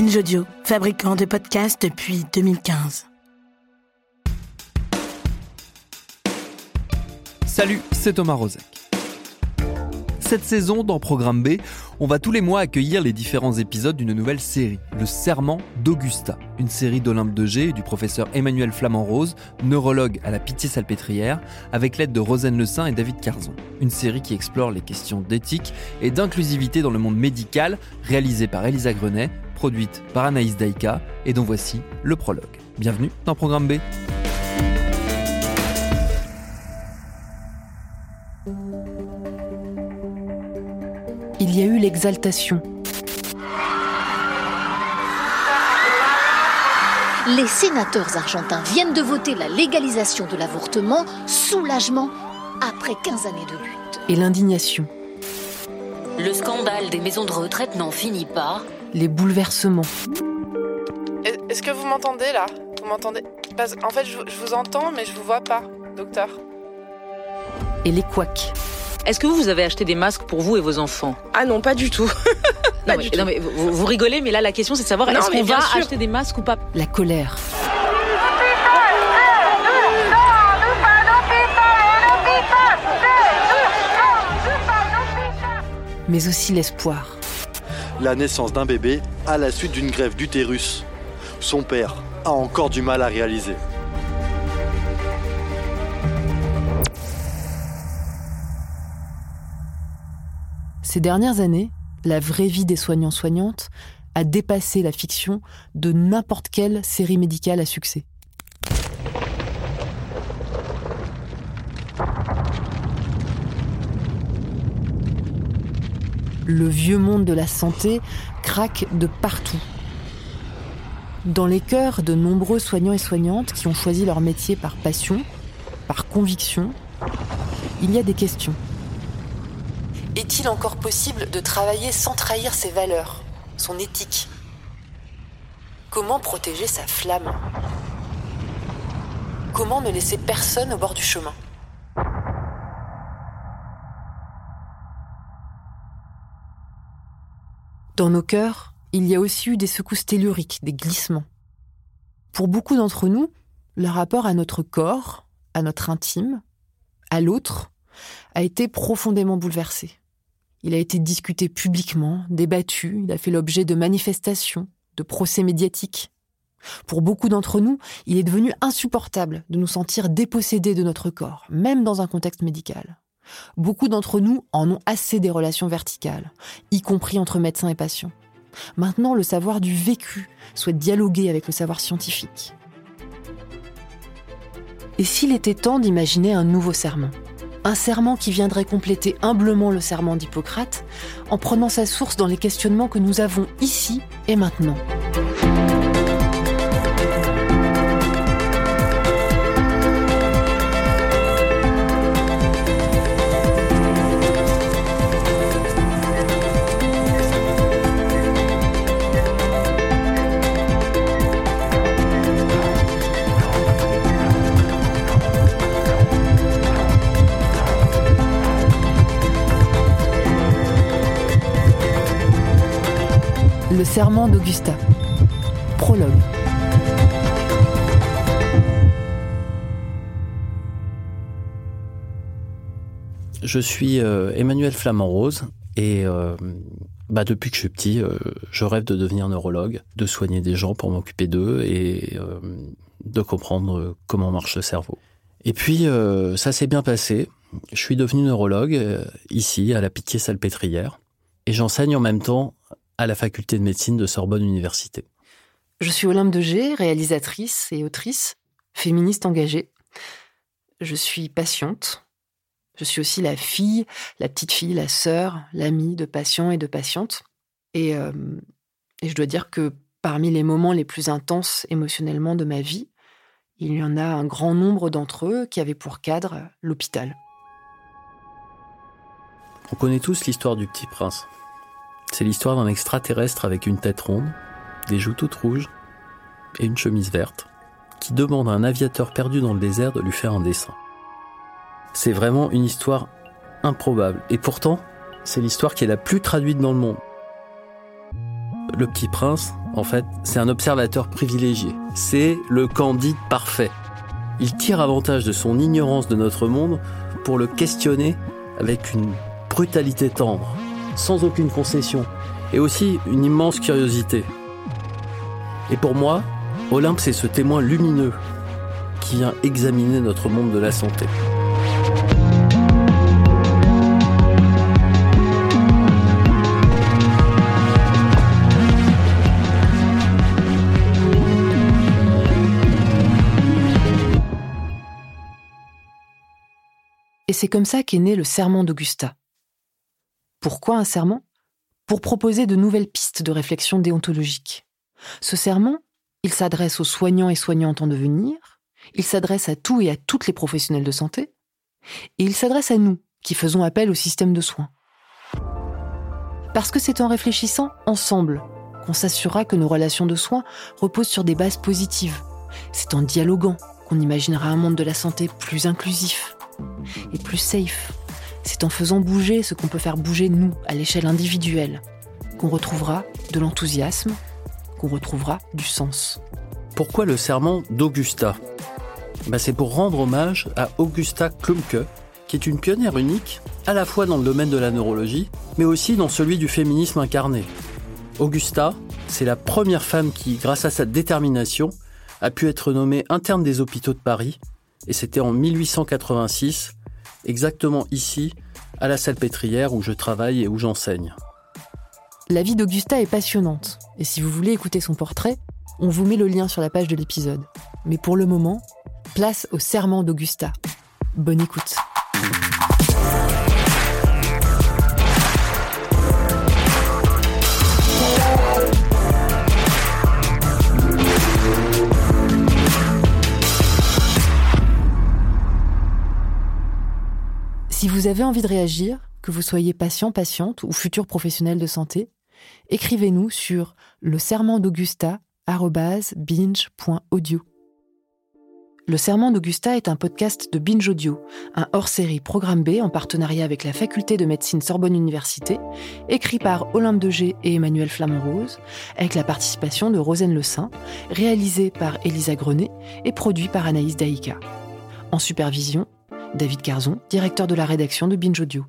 Binge fabricant de podcasts depuis 2015. Salut, c'est Thomas Rozek. Cette saison, dans Programme B, on va tous les mois accueillir les différents épisodes d'une nouvelle série, Le Serment d'Augusta, une série d'Olympe de G et du professeur Emmanuel Flamand-Rose, neurologue à la Pitié-Salpêtrière, avec l'aide de Rosen Le Saint et David Carzon. Une série qui explore les questions d'éthique et d'inclusivité dans le monde médical, réalisée par Elisa Grenet, produite par Anaïs Daïka, et dont voici le prologue. Bienvenue dans Programme B. il y a eu l'exaltation. Les sénateurs argentins viennent de voter la légalisation de l'avortement, soulagement, après 15 années de lutte. Et l'indignation. Le scandale des maisons de retraite n'en finit pas. Les bouleversements. Est-ce que vous m'entendez là? Vous m'entendez? En fait, je, vous entends, mais je vous vois pas, docteur. Et les couacs. Est-ce que vous avez acheté des masques pour vous et vos enfants? Ah non, pas du tout. non, mais, vous, rigolez, mais là la question c'est de savoir est-ce qu'on va acheter des masques ou pas? La colère. Mais aussi l'espoir. La naissance d'un bébé à la suite d'une grève d'utérus. Son père a encore du mal à réaliser. Ces dernières années, la vraie vie des soignants-soignantes a dépassé la fiction de n'importe quelle série médicale à succès. Le vieux monde de la santé craque de partout. Dans les cœurs de nombreux soignants et soignantes qui ont choisi leur métier par passion, par conviction, il y a des questions. Est-il encore possible de travailler sans trahir ses valeurs, son éthique? Comment protéger sa flamme? Comment ne laisser personne au bord du chemin? Dans nos cœurs, il y a aussi eu des secousses telluriques, des glissements. Pour beaucoup d'entre nous, le rapport à notre corps, à notre intime, à l'autre, a été profondément bouleversé. Il a été discuté publiquement, débattu, il a fait l'objet de manifestations, de procès médiatiques. Pour beaucoup d'entre nous, il est devenu insupportable de nous sentir dépossédés de notre corps, même dans un contexte médical. Beaucoup d'entre nous en ont assez des relations verticales, y compris entre médecins et patients. Maintenant, le savoir du vécu souhaite dialoguer avec le savoir scientifique. Et s'il était temps d'imaginer un nouveau serment? Un serment qui viendrait compléter humblement le serment d'Hippocrate en prenant sa source dans les questionnements que nous avons ici et maintenant. Le serment d'Augusta. Prologue. Je suis euh, Emmanuel Flamand-Rose et euh, bah, depuis que je suis petit, euh, je rêve de devenir neurologue, de soigner des gens pour m'occuper d'eux et de comprendre comment marche le cerveau. Et puis ça s'est bien passé. Je suis devenu neurologue ici à la Pitié-Salpêtrière et j'enseigne en même temps à la faculté de médecine de Sorbonne Université. Je suis Olympe de G, réalisatrice et autrice, féministe engagée. Je suis patiente. Je suis aussi la fille, la petite fille, la sœur, l'amie de patients et de patientes. Et, euh, et je dois dire que parmi les moments les plus intenses émotionnellement de ma vie, il y en a un grand nombre d'entre eux qui avaient pour cadre l'hôpital. On connaît tous l'histoire du petit prince. C'est l'histoire d'un extraterrestre avec une tête ronde, des joues toutes rouges et une chemise verte, qui demande à un aviateur perdu dans le désert de lui faire un dessin. C'est vraiment une histoire improbable, et pourtant, c'est l'histoire qui est la plus traduite dans le monde. le petit prince, en fait, c'est un observateur privilégié. C'est le candide parfait. Il tire avantage de son ignorance de notre monde pour le questionner avec une brutalité tendre, sans aucune concession, et aussi une immense curiosité. Et pour moi, Olympe, c'est ce témoin lumineux qui vient examiner notre monde de la santé. Et c'est comme ça qu'est né le serment d'Augusta. Pourquoi un serment? Pour proposer de nouvelles pistes de réflexion déontologique. Ce serment, il s'adresse aux soignants et soignantes en devenir, il s'adresse à tous et à toutes les professionnels de santé, et il s'adresse à nous, qui faisons appel au système de soins. Parce que c'est en réfléchissant ensemble qu'on s'assurera que nos relations de soins reposent sur des bases positives. C'est en dialoguant qu'on imaginera un monde de la santé plus inclusif, et plus safe. C'est en faisant bouger ce qu'on peut faire bouger nous à l'échelle individuelle qu'on retrouvera de l'enthousiasme, qu'on retrouvera du sens. Pourquoi le serment d'Augusta? Bah, C'est pour rendre hommage à Augusta Klumke, qui est une pionnière unique, à la fois dans le domaine de la neurologie, mais aussi dans celui du féminisme incarné. Augusta, c'est la première femme qui, grâce à sa détermination, a pu être nommée interne des hôpitaux de Paris et c'était en 1886, exactement ici, à la Salpêtrière où je travaille et où j'enseigne. La vie d'Augusta est passionnante, et si vous voulez écouter son portrait, on vous met le lien sur la page de l'épisode. Mais pour le moment, place au serment d'Augusta. Bonne écoute. Si vous avez envie de réagir, que vous soyez patient, patiente ou futur professionnel de santé, écrivez-nous sur le serment d'Augusta.binge.audio. Le Serment d'Augusta est un podcast de Binge Audio, un hors-série Programme B en partenariat avec la faculté de médecine Sorbonne Université, écrit par Olympe Degé et Emmanuel Flamand-Rose, avec la participation de Rosane Le Saint, réalisé par Elisa Grenet et produit par Anaïs Daïka. En supervision, David Carzon, directeur de la rédaction de Binge Audio.